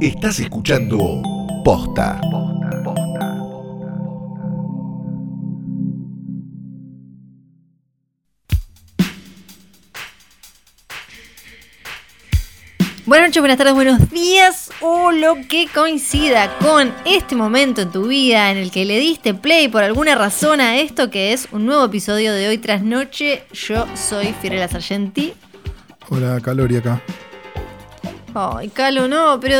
Estás escuchando Posta. Buenas noches, buenas tardes, buenos días o lo que coincida con este momento en tu vida en el que le diste play por alguna razón a esto que es un nuevo episodio de Hoy tras Noche. Yo soy Fiorella Sargenti. Hola, Calori acá. Ay, Calo, no, pero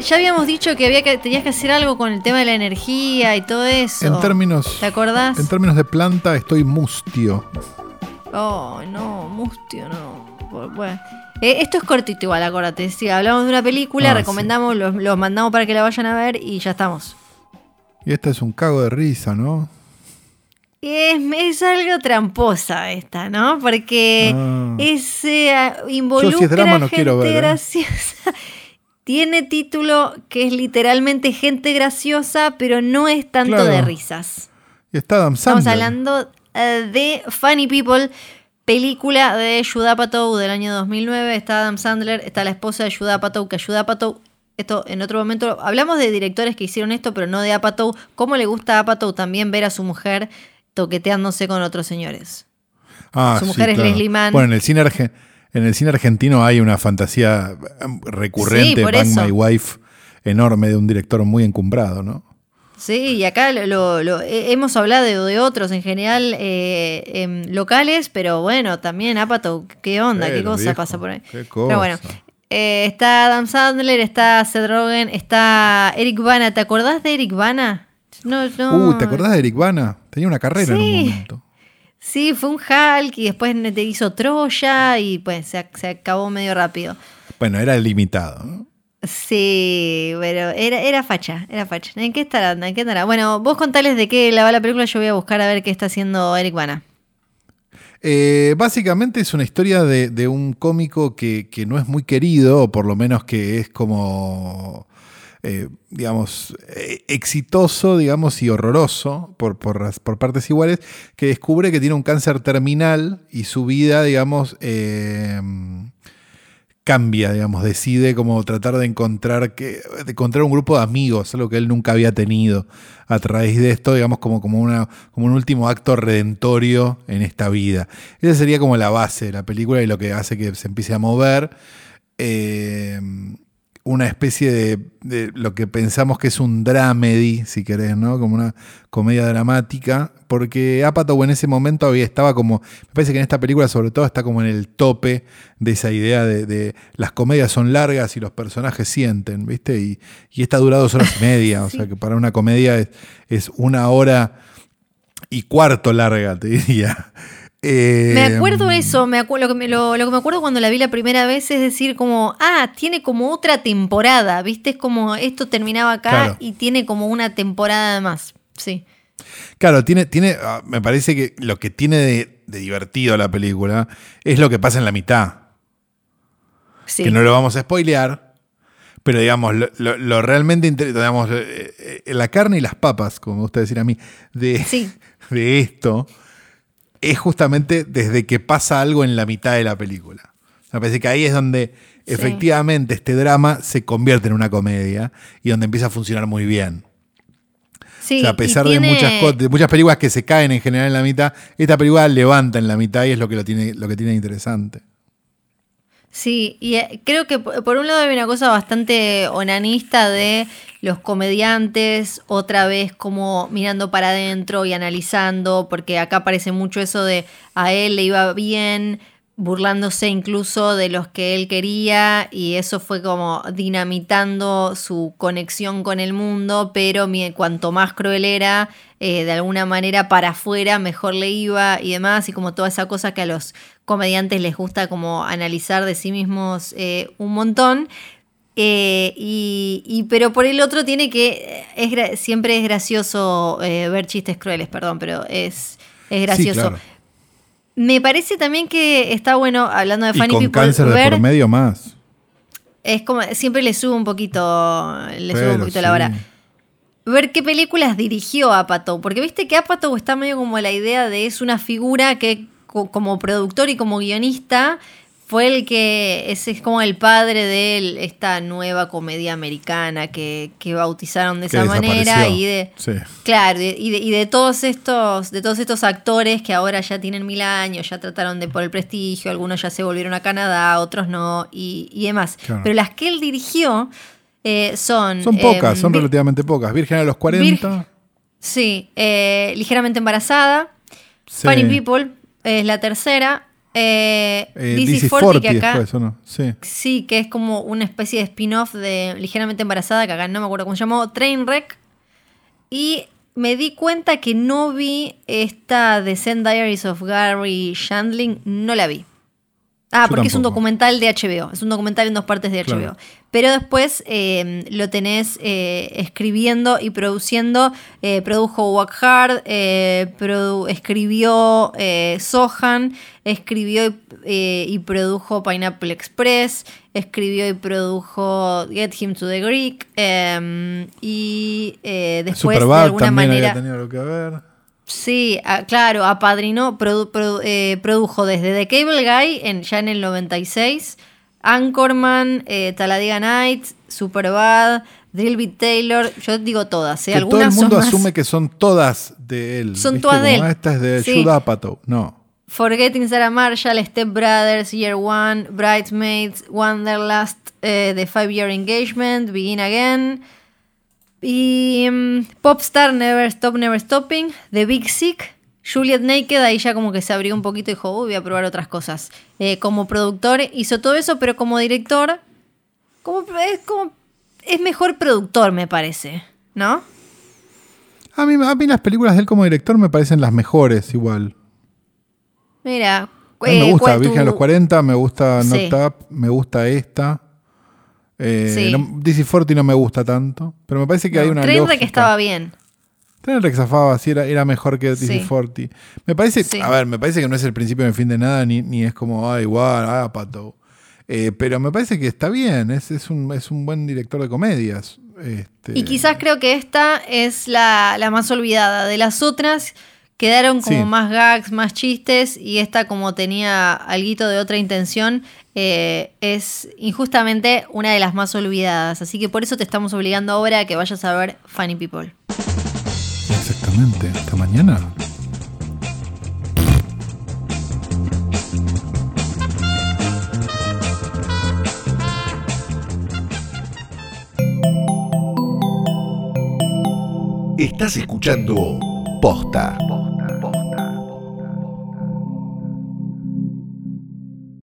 ya habíamos dicho que había que tenías que hacer algo con el tema de la energía y todo eso. En términos, ¿Te acordás? en términos de planta estoy mustio. Oh, no, mustio, no. Bueno. Eh, esto es cortito igual, acuérdate. Si hablamos de una película, Ah, recomendamos, los, los mandamos para que la vayan a ver y ya estamos. Y esta es un cago de risa, ¿no? Es, es algo tramposa esta, ¿no? Porque Ah. es, eh, involucra Yo si es drama no gente ver, ¿eh? graciosa. Tiene título que es literalmente gente graciosa, pero no es tanto Claro. de risas. Y está Adam Estamos Sandler. hablando eh, de Funny People, película de Judd Apatow del año 2009. Está Adam Sandler, está la esposa de Judd Apatow, que Judd Apatow, esto en otro momento, hablamos de directores que hicieron esto, pero no de Apatow. ¿Cómo le gusta a Apatow también ver a su mujer toqueteándose con otros señores? Ah, Su sí, mujer es claro. Leslie Mann. Bueno, en el cine arge- en el cine argentino hay una fantasía em, recurrente, Sí, Bang eso. My Wife, enorme de un director muy encumbrado, ¿no? Sí, y acá lo, lo- lo- he- hemos hablado de, de otros en general eh, em, locales, pero bueno, también Apatow, ¿qué onda? ¿Qué cosa viejo, pasa por ahí? qué Pero bueno, cosa. eh, está Adam Sandler, está Seth Rogen, está Eric Bana. ¿Te acordás de Eric Bana? No, no. Uh, ¿te acordás de Eric Bana? Tenía una carrera en Sí. un momento. Sí, fue un Hulk y después te hizo Troya y pues se, se acabó medio rápido. Bueno, era limitado, ¿no? Sí, pero era, era facha, era facha. ¿En qué estará? ¿En qué estará? Bueno, vos contales de qué la va la película, yo voy a buscar a ver qué está haciendo Eric Bana. Eh, básicamente es una historia de, de un cómico que, que no es muy querido, o por lo menos que es como, eh, digamos, eh, exitoso, digamos, y horroroso por, por, por partes iguales, que descubre que tiene un cáncer terminal y su vida, digamos, eh, cambia, digamos, decide como tratar de encontrar, que, de encontrar un grupo de amigos, algo que él nunca había tenido a través de esto, digamos, como, como, una, como un último acto redentorio en esta vida. Esa sería como la base de la película y lo que hace que se empiece a mover. Una especie de, de lo que pensamos que es un dramedy, si querés, ¿no? Como una comedia dramática, porque Apatow en ese momento había, estaba como, me parece que en esta película sobre todo está como en el tope de esa idea de, de las comedias son largas y los personajes sienten, ¿viste? Y, y esta dura dos horas y media, o sea que para una comedia es, es una hora y cuarto larga, te diría. Eh, Me acuerdo eso, me acu- lo, que me, lo, lo que me acuerdo cuando la vi la primera vez es decir como, ah, tiene como otra temporada, ¿viste? Es como esto terminaba acá Claro. y tiene como una temporada más. Sí. Claro, tiene, tiene, ah, me parece que lo que tiene de, de divertido la película es lo que pasa en la mitad. Sí. Que no lo vamos a spoilear, pero digamos, lo, lo- lo realmente digamos, eh, eh, la carne y las papas, como me gusta decir a mí, de, Sí. de esto, es justamente desde que pasa algo en la mitad de la película. Me parece que ahí es donde Sí. efectivamente este drama se convierte en una comedia y donde empieza a funcionar muy bien. Sí, O sea, a pesar tiene- de, muchas de muchas películas que se caen en general en la mitad, esta película levanta en la mitad y es lo que lo tiene, lo que tiene interesante. Sí, y eh, creo que por un lado hay una cosa bastante onanista de los comediantes, otra vez como mirando para adentro y analizando, porque acá aparece mucho eso de a él le iba bien, burlándose incluso de los que él quería, y eso fue como dinamitando su conexión con el mundo, pero cuanto más cruel era, eh, de alguna manera para afuera mejor le iba y demás, y como toda esa cosa que a los comediantes les gusta como analizar de sí mismos eh, un montón. Eh, y, y- pero por el otro tiene que, es gra- siempre es gracioso eh, ver chistes crueles, perdón, pero es, es gracioso. claro. Me parece también que está bueno, hablando de Y Funny con People, cáncer de ver, por medio más. es como, siempre le subo un poquito, le subo un poquito la vara. Ver qué películas dirigió Apatow, porque viste que Apatow está medio como la idea de es una figura que como productor y como guionista fue el que es, es como el padre de él, esta nueva comedia americana que, que bautizaron de Que esa manera y de Sí. claro y de, y de- todos estos de todos estos actores que ahora ya tienen mil años ya trataron de por el prestigio algunos ya se volvieron a Canadá otros no y, y demás Claro. pero las que él dirigió eh, son Son pocas, em, son relativamente pocas. Virgen a los 40. sí eh, ligeramente embarazada sí. Funny People es la tercera eh, Eh, DC DC 40 40 que acá después, ¿o no? Sí. Sí, que es como una especie de spin-off de Ligeramente Embarazada, que acá no me acuerdo cómo se llamó, Trainwreck. Y me di cuenta que no vi esta The Zen Diaries of Gary Shandling, no la vi. Ah, Yo porque es un documental de HBO, es un documental en dos partes de HBO. Claro. Pero después eh, lo tenés eh, escribiendo y produciendo. eh, produjo Walk Hard, eh, produ- escribió Sohan, escribió y, y produjo Pineapple Express, escribió y produjo Get Him to the Greek. eh, y después de Superbad alguna también manera. había tenido lo que ver. Sí, ah, claro, apadrinó, produ- produ- eh, produjo desde The Cable Guy en, ya en el 96, Anchorman, eh, Talladega Nights, Superbad, Drillbit Taylor, yo digo todas, ¿eh? Que todo el mundo más- asume que son todas de él. Son ¿viste? todas de él. Esta es de Sí. Judd Apatow. No. Forgetting Sarah Marshall, Step Brothers, Year One, Bridesmaids, Wanderlust, eh, The Five Year Engagement, Begin Again. Y mm, Popstar, Never Stop, Never Stopping, The Big Sick, Juliet Naked, ahí ya como que se abrió un poquito y dijo, "Uy, voy a probar otras cosas. Eh, como productor hizo todo eso, pero como director, como, es, como, es mejor productor, me parece, ¿no? A mí, a mí las películas de él como director me parecen las mejores igual. Mira, eh, me gusta ¿cuál Virgen tu- a los 40, me gusta Sí. Knocked Up, me gusta esta. Eh, Sí. no- DC 40 no me gusta tanto, pero me parece que hay una Trainwreck lógica. estaba bien. Trainwreck zafaba, sí, era, era mejor que DC Sí. 40. Me parece, Sí. a ver, me parece que no es el principio ni el fin de nada, ni, ni es como, ah, igual, ah, pato. Eh, pero me parece que está bien, es, es, un, es un buen director de comedias. Este, Y quizás creo que esta es la, la más olvidada. De las otras quedaron como Sí. más gags, más chistes y esta como tenía algo de otra intención, eh, es injustamente una de las más olvidadas. Así que por eso te estamos obligando ahora a que vayas a ver Funny People. Exactamente, hasta mañana. Estás escuchando Posta.